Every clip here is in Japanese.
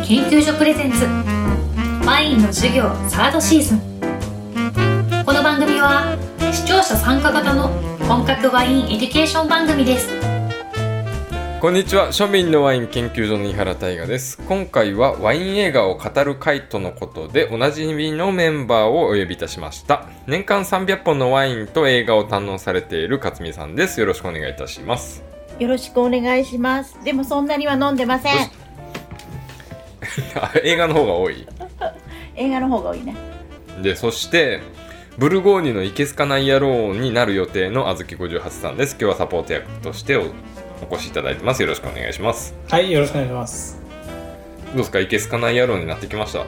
ン研究所プレゼンツ。ワインの授業サードシーズン。この番組は視聴者参加型の本格ワインエデュケーション番組です。こんにちは。庶民のワイン研究所の井原大我です。今回はワイン映画を語る会とのことでおなじみのメンバーをお呼びいたしました。年間300本のワインと映画を堪能されている勝美さんです。よろしくお願いいたします。よろしくお願いします。でもそんなには飲んでません。あ 映画の方が多い。映画の方が多いね。でそしてブルゴーニュのいけすかない野郎になる予定のあずき58さんです。今日はサポート役としておお越しいただいてます。よろしくお願いします。はい、よろしくお願いします。どうですか？いけすかない野郎になってきました？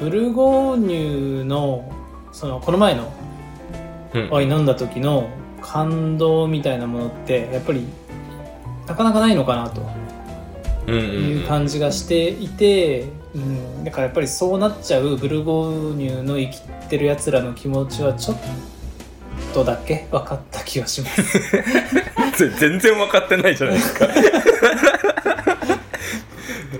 ブルゴーニュの、その、この前のうん。ワイン飲んだ時の感動みたいなものって、やっぱり、なかなかないのかなという感じがしていて、うん、だからやっぱりそうなっちゃうブルゴーニュの生きてる奴らの気持ちはちょっとだけ分かった気がします。う ん全然分かってないじゃないですか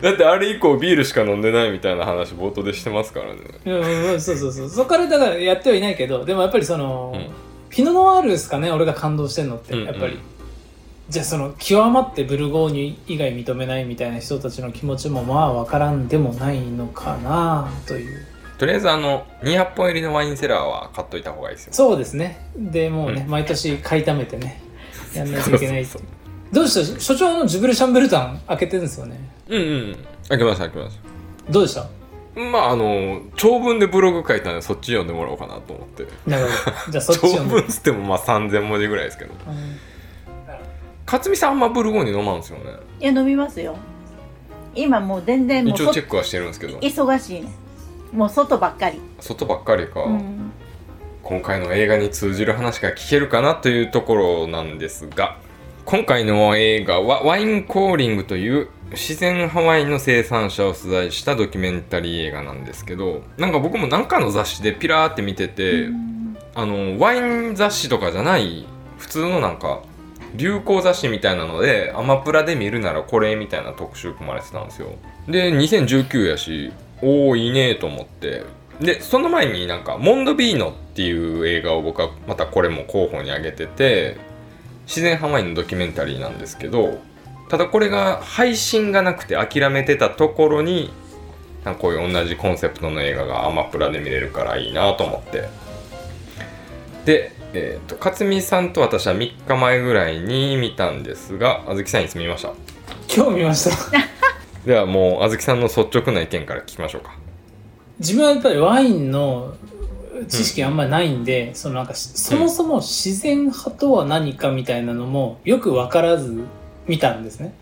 だってあれ以降ビールしか飲んでないみたいな話冒頭でしてますからねうんうん、そうそうそう。そこからだからやってはいないけど、でもやっぱりその、うんピノノワールですかね、俺が感動してんのって、うんうんやっぱり。じゃあその、極まってブルゴーニュ以外認めないみたいな人たちの気持ちもまあわからんでもないのかなという。とりあえずあの200本入りのワインセラーは買っといた方がいいですよ。そうですね。でもうね、うん毎年買い溜めてね、やんないといけないそうそうどうした？所長のジュブレ・シャンベルタン開けてるんですよね。うんうん。開けました開けましどうでした？たまああの長文でブログ書いたんでそっち読んでもらおうかなと思って。なるほど。じゃあそっち長読んで。文っつってもまあ3000文字ぐらいですけど。うん勝美さんあんまブルゴーニュ飲まんですよねいや飲みますよ。今もう全然もうそ一応チェックはしてるんですけど忙しいね。もう外ばっかり。外ばっかりか、うん。今回の映画に通じる話が聞けるかなというところなんですが今回の映画はワインコーリングという自然ハワイの生産者を取材したドキュメンタリー映画なんですけどなんか僕も何かの雑誌でピラーって見てて、あのワイン雑誌とかじゃない普通のなんか流行雑誌みたいなのでアマプラで見るならこれみたいな特集組まれてたんですよ。で2019やしおおいいねと思って。でその前になんか「モンドビーノ」っていう映画を僕はまたこれも候補に挙げてて自然ハワイのドキュメンタリーなんですけどただこれが配信がなくて諦めてたところになんかこういう同じコンセプトの映画がアマプラで見れるからいいなと思って。で、えー、と勝美さんと私は3日前ぐらいに見たんですがあずきさんいつ見ました？今日見ました。ではもうあずきさんの率直な意見から聞きましょうか。自分はやっぱりワインの知識あんまりないんで、そのなんかしそもそも自然派とは何かみたいなのもよく分からず見たんですね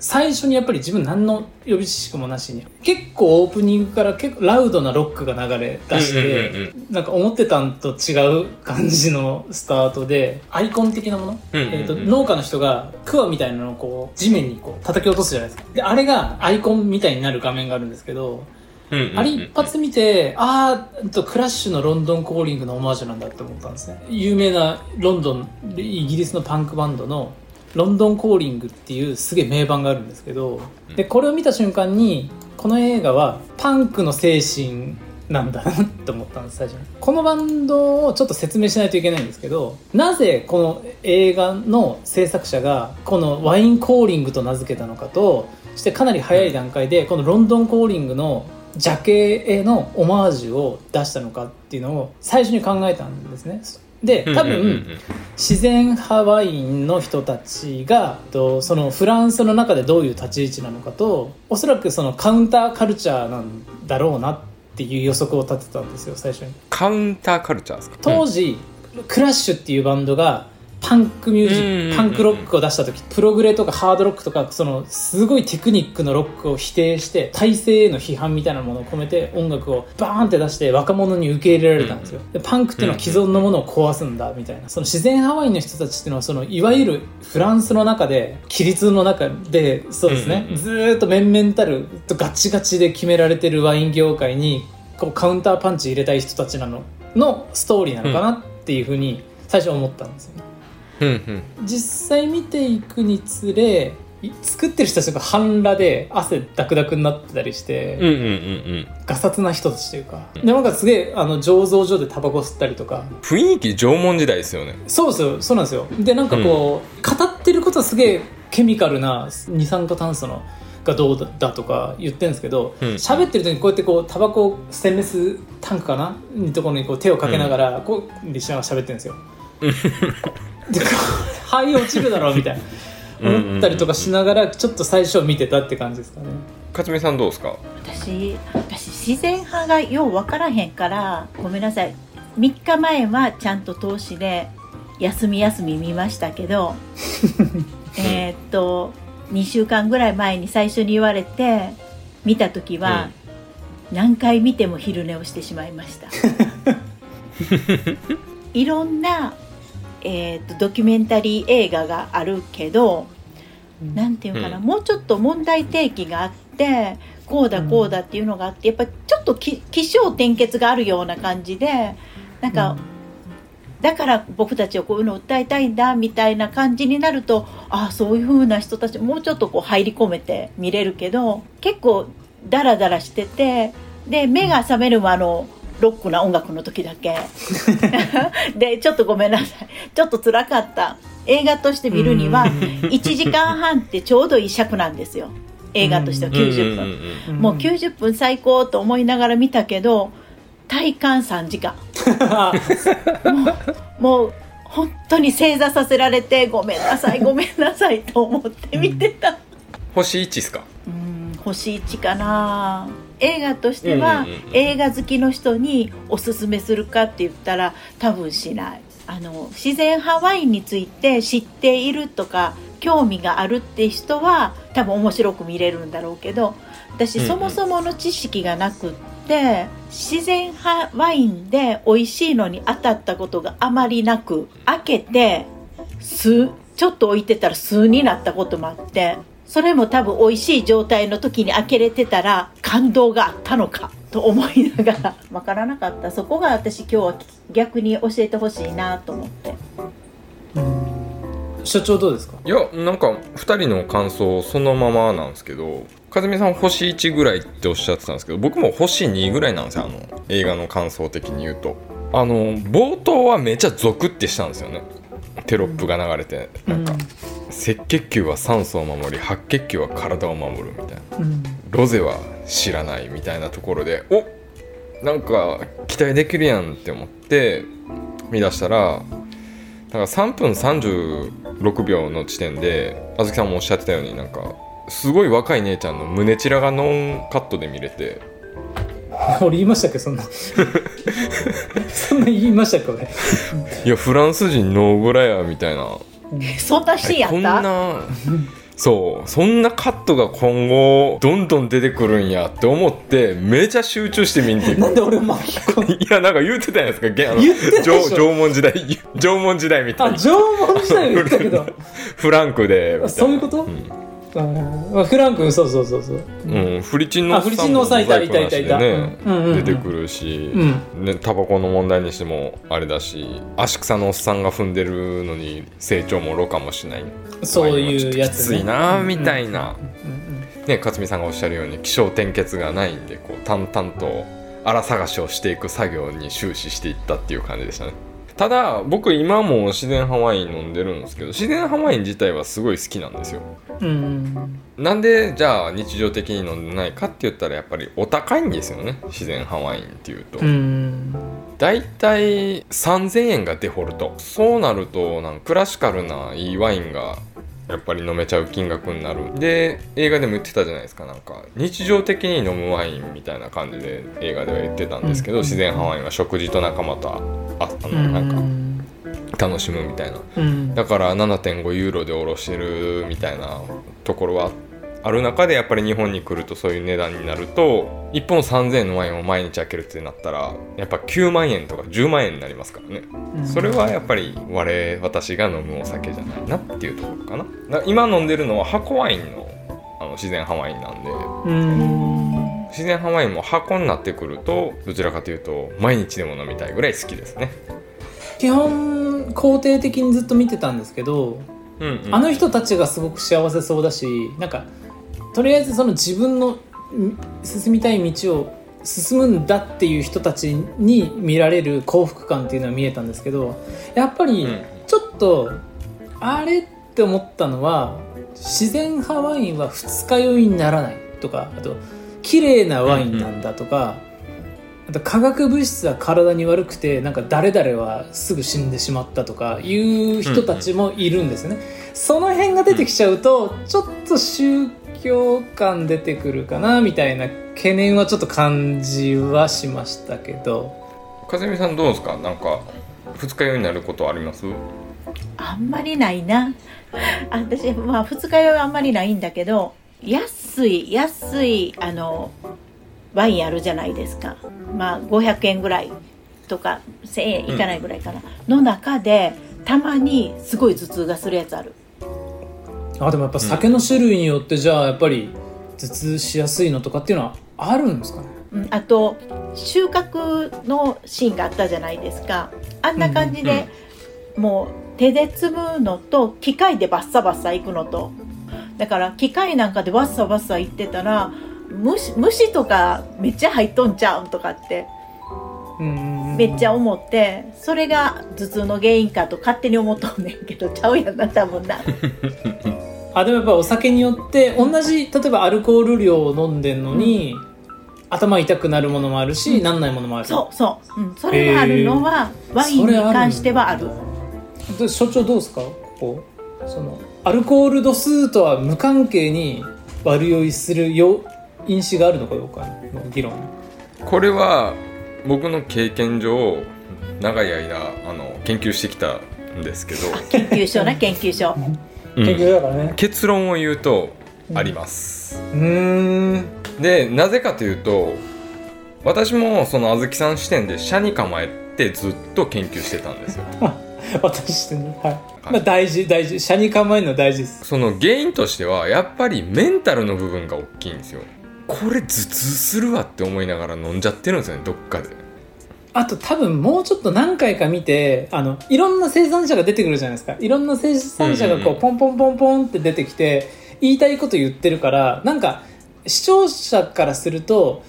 最初にやっぱり自分何の予備知識もなしに結構オープニングから結構ラウドなロックが流れ出して、うんうんうんなんか思ってたんと違う感じのスタートでアイコン的なもの、うんうんうん。えー、と農家の人がクワみたいなのをこう地面にこう叩き落とすじゃないですか。であれがアイコンみたいになる画面があるんですけどうんうんうんあれ一発見て、あーと、クラッシュのロンドンコーリングのオマージュなんだって思ったんですね。有名なロンドン、イギリスのパンクバンドのロンドンコーリングっていうすげえ名盤があるんですけど、で、これを見た瞬間に、この映画はパンクの精神なんだなって思ったんです、最初に。このバンドをちょっと説明しないといけないんですけど、なぜこの映画の制作者がこのワインコーリングと名付けたのかと、そしてかなり早い段階でこのロンドンコーリングのジャケへのオマージュを出したのかっていうのを最初に考えたんですね。で多うんうんうん分自然派ワインの人たちがとそのフランスの中でどういう立ち位置なのかとおそらくそのカウンターカルチャーなんだろうなっていう予測を立てたんですよ最初に。カウンターカルチャーですか？当時、クラッシュっていうバンドがパンクミュージックパンクロックを出した時プログレとかハードロックとかそのすごいテクニックのロックを否定して体制への批判みたいなものを込めて音楽をバーンって出して若者に受け入れられたんですよ、でパンクっていうのは既存のものを壊すんだみたいな。その自然ハワイの人たちっていうのはそのいわゆるフランスの中で規律の中でそうですね、ずーっと面々たるとガチガチで決められてるワイン業界にこうカウンターパンチ入れたい人たちなののストーリーなのかなっていうふうに最初思ったんですよね。うんうん。実際見ていくにつれい作ってる人たちが半裸で汗ダクダクになってたりして、うんうんうんうん。ガサツな人たちというか、でなんかすげえあの醸造所でタバコ吸ったりとか。雰囲気縄文時代ですよね。そうですよ。そうなんですよ。でなんかこう、語ってることはすげえケミカルな二酸化炭素のがどうだとか言ってるんですけどうん。喋、ってる時にこうやってこうタバコステンレスタンクかな？にところにこう手をかけながら、こうリシナが喋ってるんですよ 肺落ちるだろうみたいな。思ったりとかしながらちょっと最初見てたって感じですかね。勝美さんどうですか？私私自然派がよう分からへんからごめんなさい。3日前はちゃんと投資で休み休み見ましたけど えーっと2週間ぐらい前に最初に言われて見た時は、何回見ても昼寝をしてしまいました。いろんな、えーっとドキュメンタリー映画があるけどなんていうかな、うん。もうちょっと問題提起があってこうだこうだっていうのがあってやっぱりちょっとき起承転結があるような感じでなんか、だから僕たちはこういうのを訴えたいんだみたいな感じになるとああそういう風な人たちもうちょっとこう入り込めて見れるけど結構ダラダラしててで目が覚めるもあのロックな音楽の時だけ。でちょっとごめんなさい。ちょっと辛かった。映画として見るには1時間半ってちょうどいい尺なんですよ。映画としては90分。うん。もう90分最高と思いながら見たけど体感3時間。もう本当に正座させられてごめんなさいごめんなさいと思って見てた。星1っすか？うん星1かな映画としては、映画好きの人におすすめするかって言ったら多分しない。あの自然派ワインについて知っているとか興味があるって人は多分面白く見れるんだろうけど私そもそもの知識がなくって自然派ワインで美味しいのに当たったことがあまりなく開けて数ちょっと置いてたら数になったこともあってそれも多分美味しい状態の時に開けれてたら感動があったのかと思いながら。分からなかった。そこが私今日は逆に教えてほしいなと思って。所長どうですか？いやなんか2人の感想そのままなんですけど和美さん星1ぐらいっておっしゃってたんですけど僕も星2ぐらいなんですよあの映画の感想的に言うと。あの冒頭はめちゃゾクってしたんですよね。テロップが流れてなんか、赤血球は酸素を守り白血球は体を守るみたいな。うん。ロゼは知らないみたいなところでおなんか期待できるやんって思って見出したらだから3分36秒の地点であずきさんもおっしゃってたようになんかすごい若い姉ちゃんの胸チラがノンカットで見れて。俺言いましたっけそんな。そんな言いましたっけ俺。いやフランス人ノーグラやみたいな そんなシーンやこんったなそうそんなカットが今後どんどん出てくるんやって思ってめちゃ集中して見に行くなんで俺巻き込ん いやなんか言うてた じゃないですか縄縄文時代縄文時代みたいなあ縄文時代言ったけど。フランクでそういうこと？んあフランクそうそうそうそう。うん、フリチンのあフリチンのおっさんいたいたいたいた。ねうんうんうん。うん出てくるし、うん。ね、タバコの問題にしてもあれだし足草のおっさんが踏んでるのに成長もろかもしない。そういうやつ、きついなみたいな、ね勝美さんがおっしゃるように気象転結がないんでこう淡々と荒探しをしていく作業に終始していったっていう感じでしたねただ僕今も自然派ワイン飲んでるんですけど自然派ワイン自体はすごい好きなんですよ。うん。なんでじゃあ日常的に飲んでないかって言ったらやっぱりお高いんですよね。自然派ワインっていうと、うん。だいたい3000円がデフォルト。そうなるとなんかクラシカルないいワインがやっぱり飲めちゃう金額になる。で映画でも言ってたじゃないですか。なんか日常的に飲むワインみたいな感じで映画では言ってたんですけど、うん。自然派ワインは食事と仲間とあああのなんか楽しむみたいな。うん。だから7.5ユーロで卸してるみたいなところはある中でやっぱり日本に来るとそういう値段になると1本3000円のワインを毎日開けるってなったらやっぱ9万円とか10万円になりますからね。それはやっぱり我私が飲むお酒じゃないなっていうところかな。だ今飲んでるのは箱ワインのあの自然派ワインなんで。うん。自然派ワインも箱になってくるとどちらかというと毎日でも飲みたいぐらい好きですね。基本肯定的にずっと見てたんですけどうんうん。あの人たちがすごく幸せそうだしなんかとりあえずその自分のん進みたい道を進むんだっていう人たちに見られる幸福感っていうのは見えたんですけどやっぱりうんちょっとあれって思ったのは自然派ワインは二日酔いにならないとかあと綺麗なワインなんだとか、あと化学物質は体に悪くてなんか誰々はすぐ死んでしまったとかいう人たちもいるんですよね。その辺が出てきちゃうとちょっと宗教感出てくるかなみたいな懸念はちょっと感じはしましたけど。かずみさんどうですか？なんか二日酔いになることあります？あんまりないな。私まあ二日酔いはあんまりないんだけど安い安いあのワインあるじゃないですか。まあ500円ぐらいとか1000円いかないぐらいかな、の中でたまにすごい頭痛がするやつあるあでもやっぱ酒の種類によってじゃあやっぱり頭痛しやすいのとかっていうのはあるんですかね？うん。あと収穫のシーンがあったじゃないですか。あんな感じで、もう手で摘むのと機械でバッサバッサいくのと。だから機械なんかでバッサバッサいってたら虫虫とかめっちゃ入っとんちゃうんとかってうん。めっちゃ思ってそれが頭痛の原因かと勝手に思っとんねんけどちゃうやんな多分な あでもやっぱお酒によって同じ例えばアルコール量を飲んでんのに、頭痛くなるものもあるし、なんないものもある。そうそう、うん、それがあるのはワインに関してはある。で所長どうですか？こう。そのアルコール度数とは無関係に悪酔いするよ因子があるのかどうかの議論。これは僕の経験上長い間あの研究してきたんですけど、研究所な研究所 うん。研究だからね。結論を言うとあります、うーん。でなぜかというと私もそのあずきさん視点で社に構えてずっと研究してたんですよ。私してねはい、まあ、大事大事。車に構えるの大事です。その原因としてはやっぱりメンタルの部分が大きいんですよ。これ頭痛するわって思いながら飲んじゃってるんですよねどっかであと多分もうちょっと何回か見てあのいろんな生産者が出てくるじゃないですか。いろんな生産者がこうポンポンポンポンって出てきて言いたいこと言ってるからなんか視聴者からすると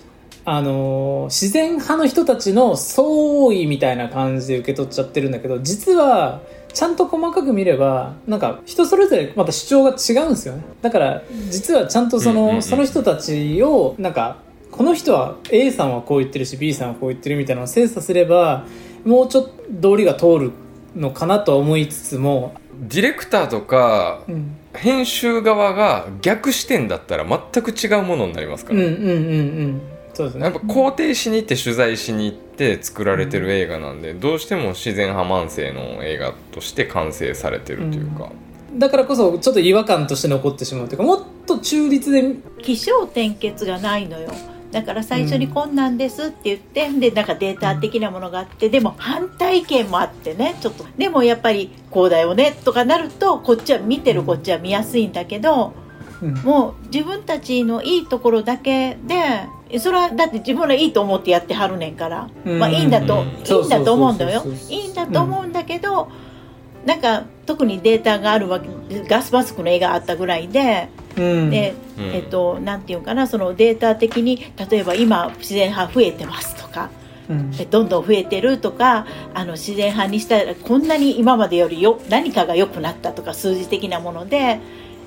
あのー自然派の人たちの総意みたいな感じで受け取っちゃってるんだけど実はちゃんと細かく見ればなんか人それぞれまた主張が違うんですよね。だから実はちゃんとその,、その人たちをなんかこの人は A さんはこう言ってるし B さんはこう言ってるみたいなのを精査すればもうちょっと道理が通るのかなとは思いつつも、ディレクターとかうん、編集側が逆視点だったら全く違うものになりますから、うんうんうんうんそうですね。やっぱ肯定しに行って取材しに行って作られてる映画なんで、どうしても自然派慢性の映画として完成されてるというか、だからこそちょっと違和感として残ってしまうというかもっと中立で。起承転結がないのよだから最初にこんなんですって言って、でなんかデータ的なものがあってでも反対意見もあってねちょっとでもやっぱりこうだよねとかなるとこっちは見てるこっちは見やすいんだけど、うん。もう自分たちのいいところだけでそれはだって自分らいいと思ってやってはるねんから、うん。まあいいんだと、うん。いいんだと思うんだよ。いいんだと思うんだけど、なんか特にデータがあるわけガスマスクの映画あったぐらいで。うん。で、うん。えっと、なんていうかなそのデータ的に例えば今自然派増えてますとかうん。えどんどん増えてるとかあの自然派にしたらこんなに今までよりよ何かが良くなったとか数字的なもので、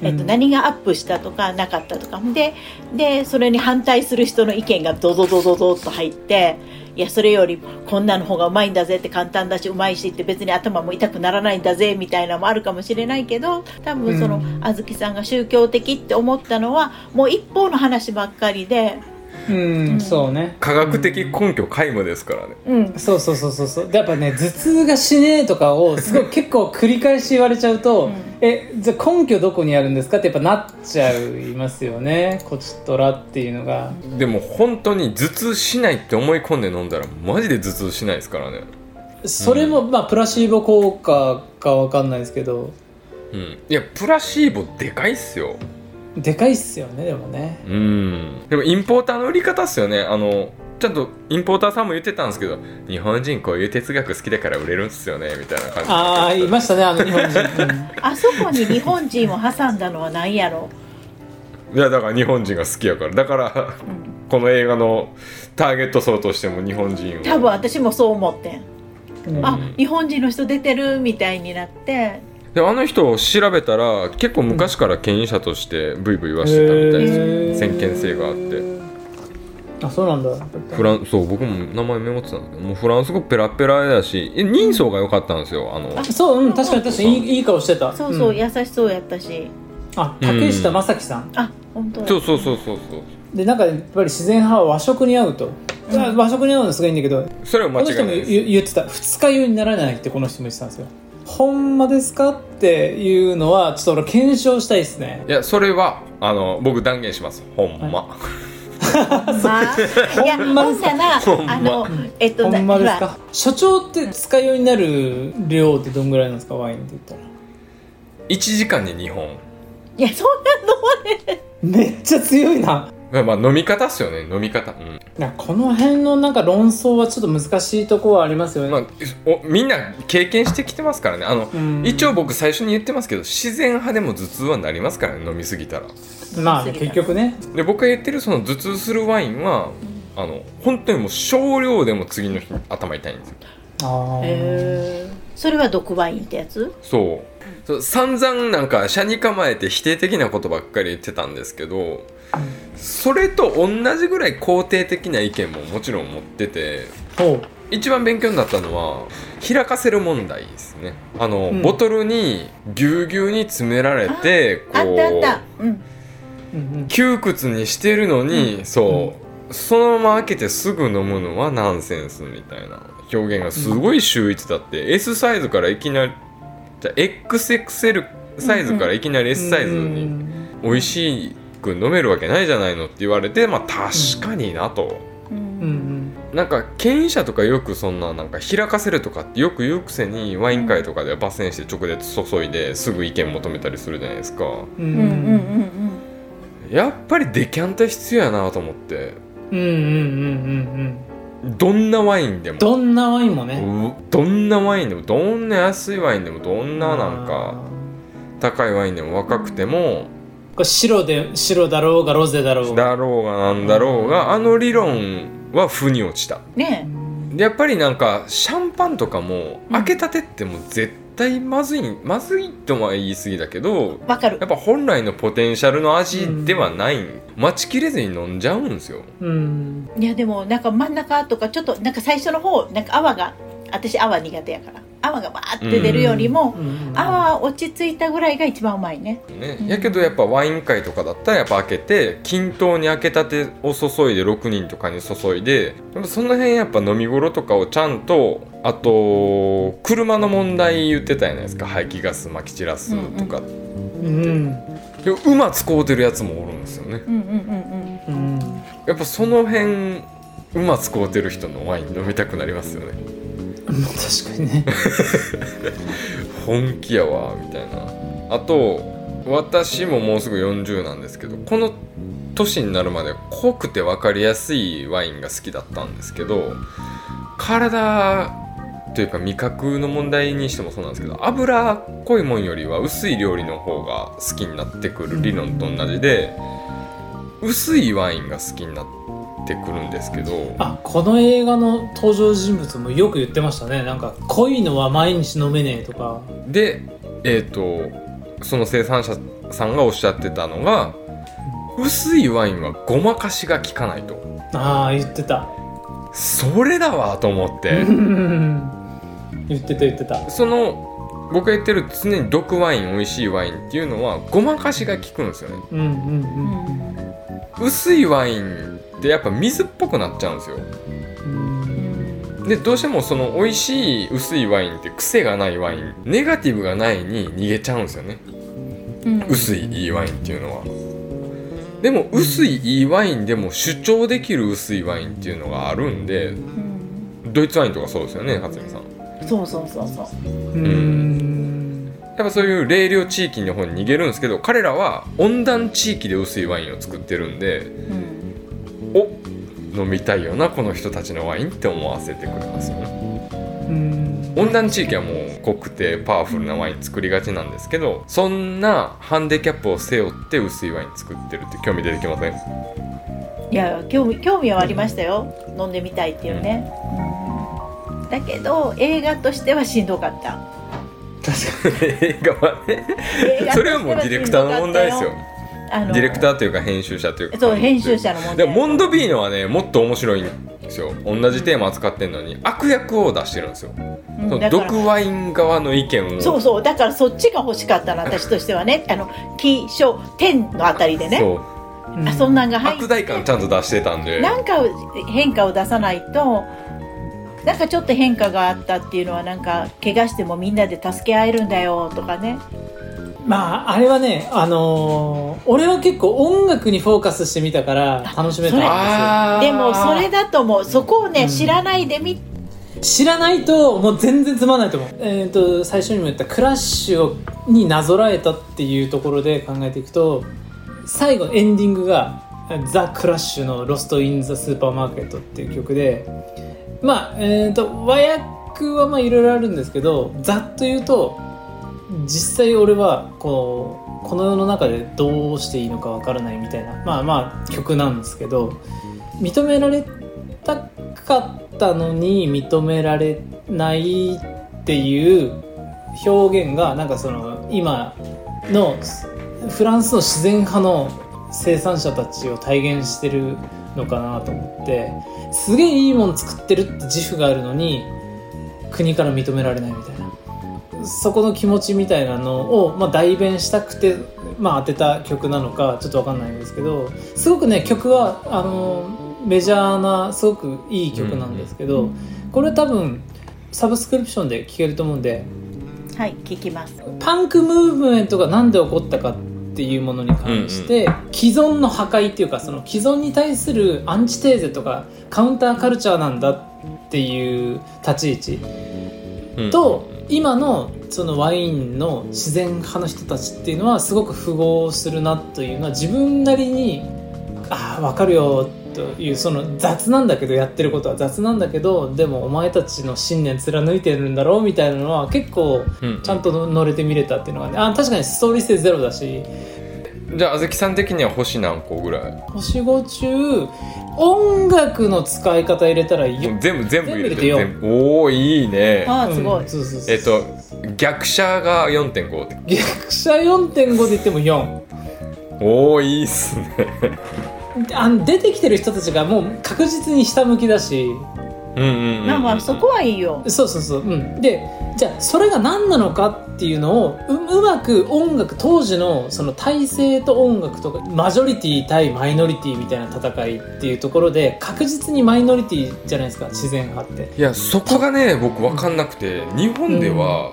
えっと、うん。何がアップしたとかなかったとか。ででそれに反対する人の意見がドドドドドッと入って。いやそれよりこんなの方がうまいんだぜって簡単だしうまいしって別に頭も痛くならないんだぜみたいなのもあるかもしれないけど多分その、うん。あずきさんが宗教的って思ったのはもう一方の話ばっかりで、うん、そうね。科学的根拠皆無ですからね、うん、そうそうそうそうそう。でやっぱね頭痛がしねえとかをすごい結構繰り返し言われちゃうと、うん。えじゃあ根拠どこにあるんですか？ってやっぱなっちゃいますよね。こちとらっていうのが。でも本当に頭痛しないって思い込んで飲んだらマジで頭痛しないですからね。それもまあプラシーボ効果かわかんないですけど。うん。いやプラシーボでかいっすよでかいっすよねでもね。うん。でもインポーターの売り方っすよね。あのちゃんとインポーターさんも言ってたんですけど日本人こういう哲学好きだから売れるんですよねみたいな感じ。でああいましたねあの日本人、うん。あそこに日本人を挟んだのは何やろ？いやだから日本人が好きやから。だからこの映画のターゲット層としても日本人を。多分私もそう思ってん、うん。あ日本人の人出てるみたいになってであの人を調べたら結構昔から権威者としてブイブイ言わしてたみたいです先見性があって。あそうなんだ。フランそう僕も名前メモってたんだけどもうフランス語ペラペラだしえ人相が良かったんですよあの。あそう、うん、確かに確かに。いいいい顔してた。そうそう、ん。優しそうやったし。あ竹下正樹さん？あ本当だ。そうそうそうそうそう。でなんかやっぱり自然派は和食に合うと、和食に合うのすごいんだけどそれは間この人も違いないです。言言ってた。二日酔いにならないってこの人も言ってたんですよほんまですか？っていうのはちょっと俺検証したいですね。いやそれはあの僕断言します。ほんま、まあい。や ほんまですか？ほんならほんまあのえっとほんまですか？所長って二日酔いになる量ってどんぐらいなんですか？ワインって言ったら。1時間に2本。いやそんなのめっちゃ強いなまあまあ飲み方っすよね。飲み方。うん。この辺のなんか論争はちょっと難しいところはありますよね、まあ、おみんな経験してきてますからね。あの、うん。一応僕最初に言ってますけど自然派でも頭痛はなりますからね飲みすぎたら。まあね結局ね。で僕が言ってるその頭痛するワインはあの本当にもう少量でも次の日頭痛いんですよ。あー。へえそれは毒ワインってやつ？そう。そう散々なんか車に構えて否定的なことばっかり言ってたんですけどそれと同じぐらい肯定的な意見ももちろん持ってて一番勉強になったのは開かせる問題ですね。あの、うん。ボトルにぎゅうぎゅうに詰められてこううん。うんうん。窮屈にしてるのに、そう、そのまま開けてすぐ飲むのはナンセンスみたいな表現がすごい秀逸だって、S サイズからいきなりじゃあ XXL サイズからいきなり S サイズにうん。美味しく飲めるわけないじゃないのって言われてまあ確かになと。ううんん。なんか権威者とかよくそんななんか開かせるとかってよく言うくせにワイン会とかでは抜栓して直接注いですぐ意見求めたりするじゃないですか。うんうんうんうん。やっぱりデキャンタ必要やなと思って。うんうんうんうんうんどんなワインでも。どんなワインも。ねうどんなワインでも。どんな安いワインでも。どんななんか高いワインでも若くてもこれ白で白だろうがロゼだろうが。だろうがなんだろうがあの理論は負に落ちた。ねでやっぱりなんかシャンパンとかもうん。開けたてってもう絶対まずいまずいとは言い過ぎだけどわかる。やっぱ本来のポテンシャルの味ではない、待ちきれずに飲んじゃうんですよ。うん。いやでもなんか真ん中とかちょっとなんか最初の方なんか泡が私泡苦手やから泡がバーって出るよりも、うん泡落ち着いたぐらいが一番うまいね。ね。うん。やけどやっぱワイン会とかだったらやっぱ開けて均等に開けたてを注いで6人とかに注いでやっぱその辺やっぱ飲み頃とかをちゃんとあと車の問題言ってたじゃないですか。排気ガスまき散らすとか、うん。馬使うてるやつもおるんですよね。うんうんうんうん。うん。やっぱその辺馬使うてる人のワイン飲みたくなりますよね確かにね。本気やわみたいな。あと私ももうすぐ40なんですけどこの年になるまで濃くて分かりやすいワインが好きだったんですけど体というか味覚の問題にしてもそうなんですけど脂っこいもんよりは薄い料理の方が好きになってくる理論と同じで薄いワインが好きになってくるんですけどあこの映画の登場人物もよく言ってましたね。なんか濃いのは毎日飲めねえとか。でえっ、とその生産者さんがおっしゃってたのが薄いワインはごまかしが効かないと。ああ言ってた。それだわと思って。うん。言ってた言ってた。その僕が言ってる常に毒ワイン美味しいワインっていうのはごまかしが効くんですよね。うんうんうん薄いワインってやっぱ水っぽくなっちゃうんですよ。うんでどうしてもその美味しい薄いワインって癖がないワインネガティブがないに逃げちゃうんですよね。うん。薄いいいワインっていうのは。でも薄いいいワインでも主張できる薄いワインっていうのがあるんでうん。ドイツワインとかそうですよね勝美さんそうそうそうそう。うん。やっぱそういう冷涼地域の方に逃げるんですけど彼らは温暖地域で薄いワインを作ってるんでうん。お飲みたいよなこの人たちのワインって思わせてくれますよね。うん。温暖地域はもう濃くてパワフルなワイン作りがちなんですけどそんなハンディキャップを背負って薄いワイン作ってるって興味出てきません？いや興味興味はありましたよ。飲んでみたいっていうね、うんだけど映画としてはしんどかった。確か映画はね。それはもうディレクターの問題ですよ。あのディレクターというか編集者というか。そう編集者の問題でもモンドビーノはねもっと面白いんですよ。同じテーマ扱ってんのに悪役を出してるんですよ、うん毒ワイン側の意見を。そうそう。だからそっちが欲しかったの私としてはね。あの気象天のあたりでね。そう。にあそんなんが入って。悪代感ちゃんと出してたんで。なんか変化を出さないとなんかちょっと変化があったっていうのはなんか怪我してもみんなで助け合えるんだよとかね。まああれはねあのー俺は結構音楽にフォーカスしてみたから楽しめたんですよ。でもそれだともうそこをね、うん。知らないでみ知らないともう全然つまんないと思う、えー、と最初にも言ったクラッシュをになぞらえたっていうところで考えていくと最後のエンディングが「ザ・クラッシュのロスト・イン・ザ・スーパーマーケット」っていう曲でまあえっ、と和訳はいろいろあるんですけどざっと言うと実際俺はこうこの世の中でどうしていいのかわからないみたいなまあまあ曲なんですけど認められたかったのに認められないっていう表現がなんかその今のフランスの自然派の生産者たちを体現してるのかなと思ってすげえいいもの作ってるって自負があるのに国から認められないみたいな。そこの気持ちみたいなのを、まあ、代弁したくて、まあ、当てた曲なのかちょっとわかんないんですけどすごくね曲はあのメジャーなすごくいい曲なんですけど、これ多分サブスクリプションで聴けると思うんではい聞きます。パンクムーブメントが何で起こったかっていうものに関して、既存の破壊っていうかその既存に対するアンチテーゼとかカウンターカルチャーなんだっていう立ち位置うんと今のそのワインの自然派の人たちっていうのはすごく符合するなというのは自分なりにああ分かるよというその雑なんだけどやってることは雑なんだけどでもお前たちの信念貫いてるんだろうみたいなのは結構うんちゃんと乗れて見れたっていうのがね。あ確かにストーリー性ゼロだし。じゃああずきさん的には星何個ぐらい？星5中音楽の使い方入れたらよ。全部全部入れて全部入れてよ。おおいいね。ああすごい、うんそうそうそう。えっと逆者が4.5って。逆者4.5で言っても4おおいいっすねあの出てきてる人たちがもう確実に下向きだし。うんうんうんうんまあまあそこはいいよ。そうそうそう、うん、でじゃあそれが何なのかっていうのをううまく音楽当時のその体制と音楽とかマジョリティ対マイノリティみたいな戦いっていうところで確実にマイノリティじゃないですか自然派って。いやそこがね僕分かんなくて。日本では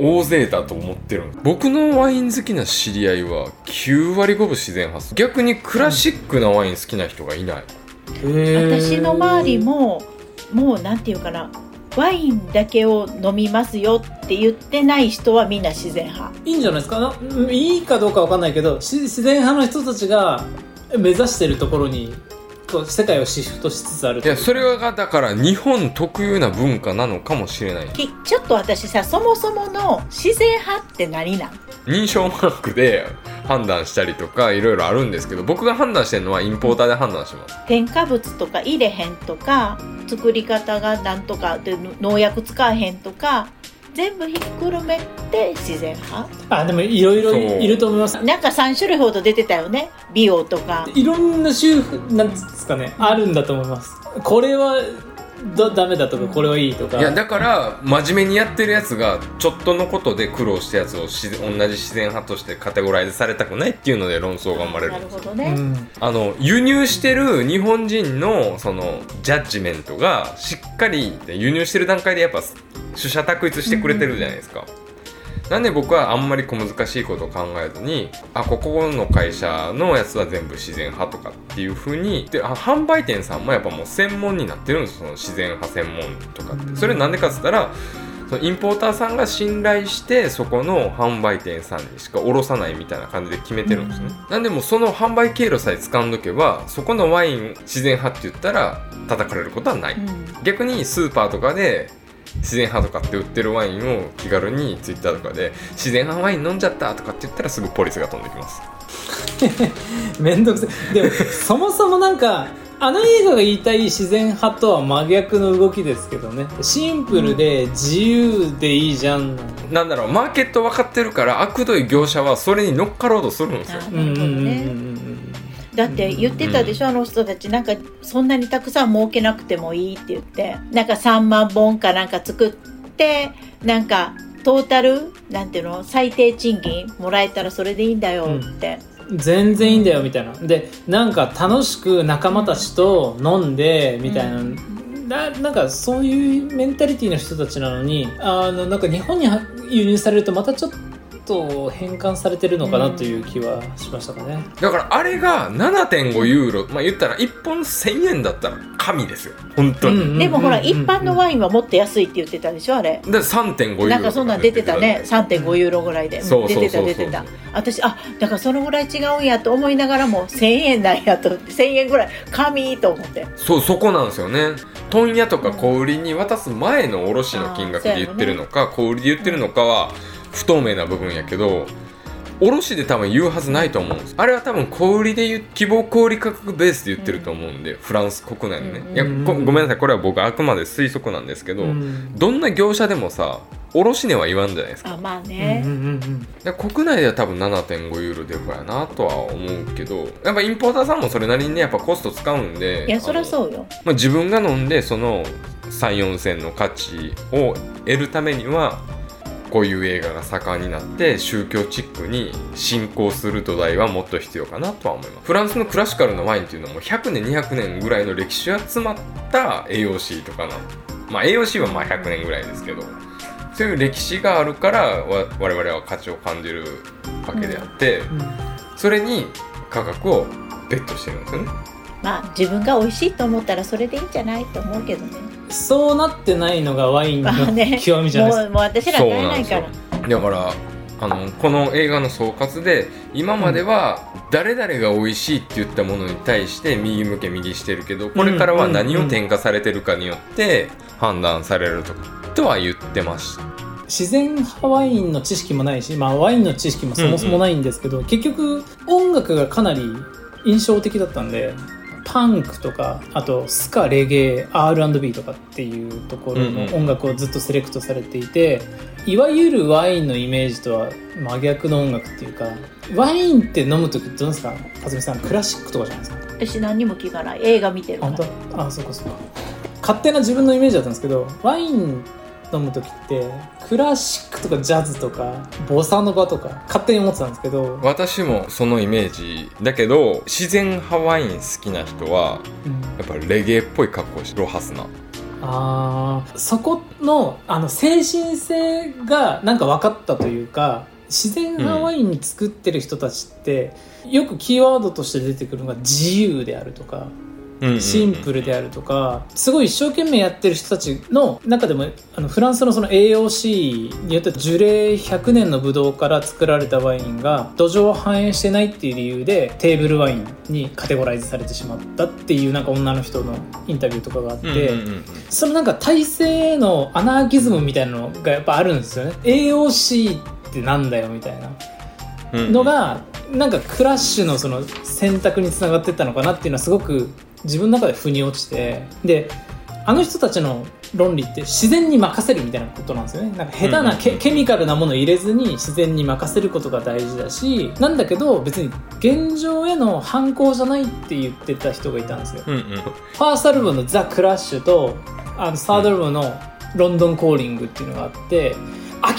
大勢だと思ってるん僕のワイン好きな知り合いは9割5分自然派っす逆にクラシックなワイン好きな人がいない。私の周りももうなんていうかな。ワインだけを飲みますよって言ってない人はみんな自然派。いいんじゃないですか？いいかどうかわかんないけどし自然派の人たちが目指してるところにこう世界をシフトしつつあるいやそれがだから日本特有な文化なのかもしれない。きちょっと私さそもそもの自然派って何なん？認証マークで判断したりとかいろいろあるんですけど僕が判断してるのはインポーターで判断します。添加物とか入れへんとか作り方がなんとかで農薬使わへんとか全部ひっくるめて自然派？あでもいろいろいると思います。なんか3種類ほど出てたよね美容とか。いろんな種なんですかねあるんだと思います。これはだダメだとかこれはいいとか。いやだから真面目にやってるやつがちょっとのことで苦労したやつを自然同じ自然派としてカテゴライズされたくないっていうので論争が生まれる。なるほどうね、ん。あの輸入してる日本人のそのジャッジメントがしっかり輸入してる段階でやっぱ取捨択一してくれてるじゃないですか。なんで僕はあんまり小難しいことを考えずにあここの会社のやつは全部自然派とかっていう風にであ販売店さんもやっぱもう専門になってるんですその自然派専門とかって。それなんでかっつったらそのインポーターさんが信頼してそこの販売店さんにしか卸さないみたいな感じで決めてるんですね、なんでもうその販売経路さえ掴んどけばそこのワイン自然派って言ったら叩かれることはない、うん。逆にスーパーとかで自然派とかって売ってるワインを気軽にツイッターとかで自然派ワイン飲んじゃったとかって言ったらすぐポリスが飛んできます。めんどくさい。でもそもそもなんかあの映画が言いたい自然派とは真逆の動きですけどね。シンプルで自由でいいじゃん、なんだろうマーケット分かってるから悪どい業者はそれに乗っかろうとするんですよ。あうんうんうんうんねだって言ってたでしょ、あの人たち。なんかそんなにたくさん儲けなくてもいいって言って。なんか3万本かなんか作ってなんかトータルなんていうの最低賃金もらえたらそれでいいんだよって、全然いいんだよみたいな。でなんか楽しく仲間たちと飲んでみたいな、ななんかそういうメンタリティーの人たちなのにあのなんか日本には輸入されるとまたちょっと変換されてるのかなという気はしましたかね、だからあれが7.5ユーロまあ言ったら1本1000円だったら神ですよ。本当に、うんうんでもほら一般のワイインはもっと安いって言ってたでしょあれ。で3.5ユーロなんかそんなん出てたね。3.5ユーロぐらいで。そう出てそうそう。そうた出てた。私あだからそのぐらい違うんやと思いながらも1000円なんやと1000円ぐらい神と思って。そうそこなんですよね。問屋とか小売りに渡す前の卸の金額で言ってるのか、小売りで言ってるのかは不透明な部分やけど卸で多分言うはずないと思うんです。あれは多分小売りで言う希望小売価格ベースで言ってると思うんで、フランス国内のね、いやうんこごめんなさい。これは僕はあくまで推測なんですけど、うん。どんな業者でもさ卸値は言わんじゃないですか。あまあうんね、うんうん。で国内では多分7.5ユーロデフォやなとは思うけどやっぱインポーターさんもそれなりにねやっぱコスト使うんでいやそりゃうそうよ。まあ、自分が飲んでその34銭の価値を得るためにはこういう映画が盛んになって宗教チックに進行する土台はもっと必要かなとは思います。フランスのクラシカルなワインっていうのはもう100年200年ぐらいの歴史が詰まった AOC とかな。まあ AOC はまあ100年ぐらいですけどそういう歴史があるから我々は価値を感じるわけであって、うんそれに価格をベットしてるんですよね。まあ自分が美味しいと思ったらそれでいいんじゃないと思うけどね。そうなってないのがワインの極みじゃないですか、もうもう私ら買えないから。だからあのこの映画の総括で今までは誰々が美味しいって言ったものに対して右向け右してるけどこれからは何を添加されてるかによって判断されるととは言ってました。自然派ワインの知識もないし、まあ、ワインの知識もそもそもないんですけど、結局音楽がかなり印象的だったんでパンクとかあとスカレゲエ R&B とかっていうところの音楽をずっとセレクトされていて、いわゆるワインのイメージとは真逆の音楽っていうかワインって飲む時どうですか？かずみさんクラシックとかじゃないですか？私何にも聞かない。映画見てるから。本当？あそうかそうか。勝手な自分のイメージだったんですけどワイン飲む時ってクラシックとかジャズとかボサノバとか勝手に思ってたんですけど、私もそのイメージだけど自然派ワイン好きな人はうん。やっぱレゲエっぽい格好してロハスな。あー。そこのあの精神性がなんか分かったというか自然派ワイン作ってる人たちって、よくキーワードとして出てくるのが自由であるとかシンプルであるとかすごい一生懸命やってる人たちの中でもあのフランスのその AOC によって樹齢100年のブドウから作られたワインが土壌を反映してないっていう理由でテーブルワインにカテゴライズされてしまったっていうなんか女の人のインタビューとかがあって、そのなんか体制へのアナーキズムみたいなのがやっぱあるんですよね。AOC ってなんだよみたいな。うんうん。のがなんかクラッシュのその選択につながってったのかなっていうのはすごく自分の中で腑に落ちてであの人たちの論理って自然に任せるみたいなことなんですよね。なんか下手なケ,、うんケミカルなものを入れずに自然に任せることが大事だしなんだけど別に現状への反抗じゃないって言ってた人がいたんですよ。うんうん。ファーストアルバムの「ザ・クラッシュとあのサードアルバムの「ロンドン・コーリング」っていうのがあって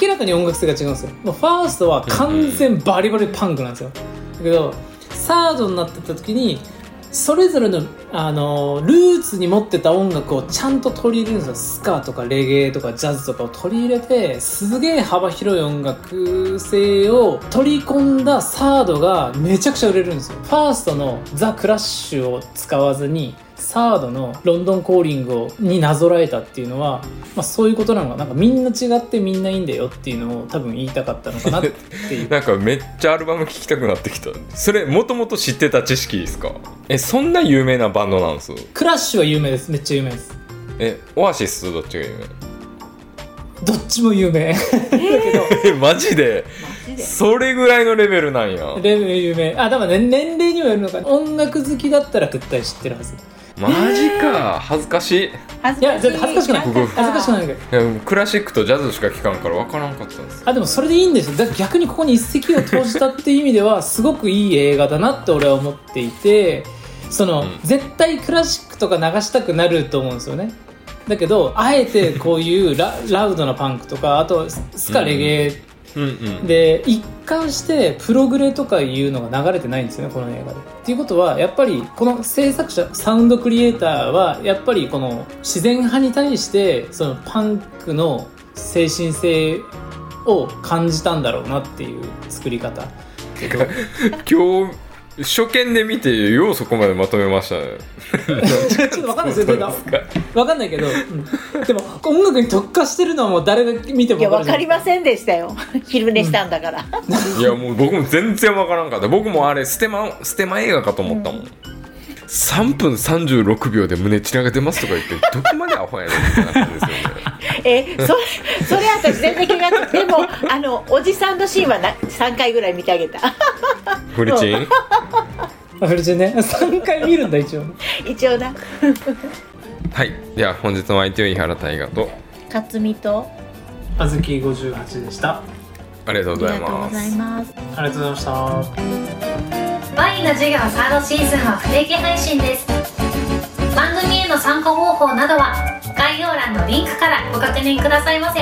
明らかに音楽性が違うんですよ。もうファーストは完全バリバリパンクなんですよ。だけどサードになってた時にそれぞれのあのルーツに持ってた音楽をちゃんと取り入れるんですよスカとかレゲエとかジャズとかを取り入れてすげえ幅広い音楽性を取り込んだサードがめちゃくちゃ売れるんですよ。ファーストのザ・クラッシュを使わずにサードのロンドンコーリングをになぞらえたっていうのは、まあ、そういうことなのかな。んかみんな違ってみんないいんだよっていうのを多分言いたかったのかなっていう。なんかめっちゃアルバム聴きたくなってきた。それもともと知ってた知識ですか？えそんな有名なバンドなんです？クラッシュは有名です。めっちゃ有名です。えオアシスとどっちが有どっちも有名。だけど。名えマジで？マジで？それぐらいのレベルなんや。レベル有名。あ多分ね年齢にもよるのか。音楽好きだったら絶対知ってるはずマジか。恥ずかしい。いや絶対恥ずかしくない。僕恥ずかしくない。けどやクラシックとジャズしか聴かんから分からんかったんですあでもそれでいいんですよ。だ逆にここに一石を投じたっていう意味ではすごくいい映画だなって俺は思っていてその、うん。絶対クラシックとか流したくなると思うんですよね。だけどあえてこういうララウドなパンクとかあとスカレゲエうんうんで一貫してプログレとかいうのが流れてないんですよねこの映画で。っていうことはやっぱりこの制作者サウンドクリエイターはやっぱりこの自然派に対してそのパンクの精神性を感じたんだろうなっていう作り方。今日初見で見てようそこまでまとめましたね ちょっとわかんないですよ。わかんないけど、うんでも音楽に特化してるのはもう誰が見てもい。や分かりませんでしたよ。昼寝したんだから、いやもう僕も全然わからんかった。僕もあれステマステマ映画かと思ったもん、3分36秒で胸血が出ますとか言ってどこまでアホやねんみたいな感じですよね。えそれそれ私全然気がつでもあのおじさんのシーンはな3回ぐらい見てあげた。フルチン？あフルチンね。3回見るんだ一応。一応なはい。では本日の相手は井原大河と。克実と。あずき58でした。ありがとうあございます。りがとうございますありがとうございました。ワインの授業サードシーズンは不定期配信です。番組への参加方法などは概要欄のリンクからご確認くださいませ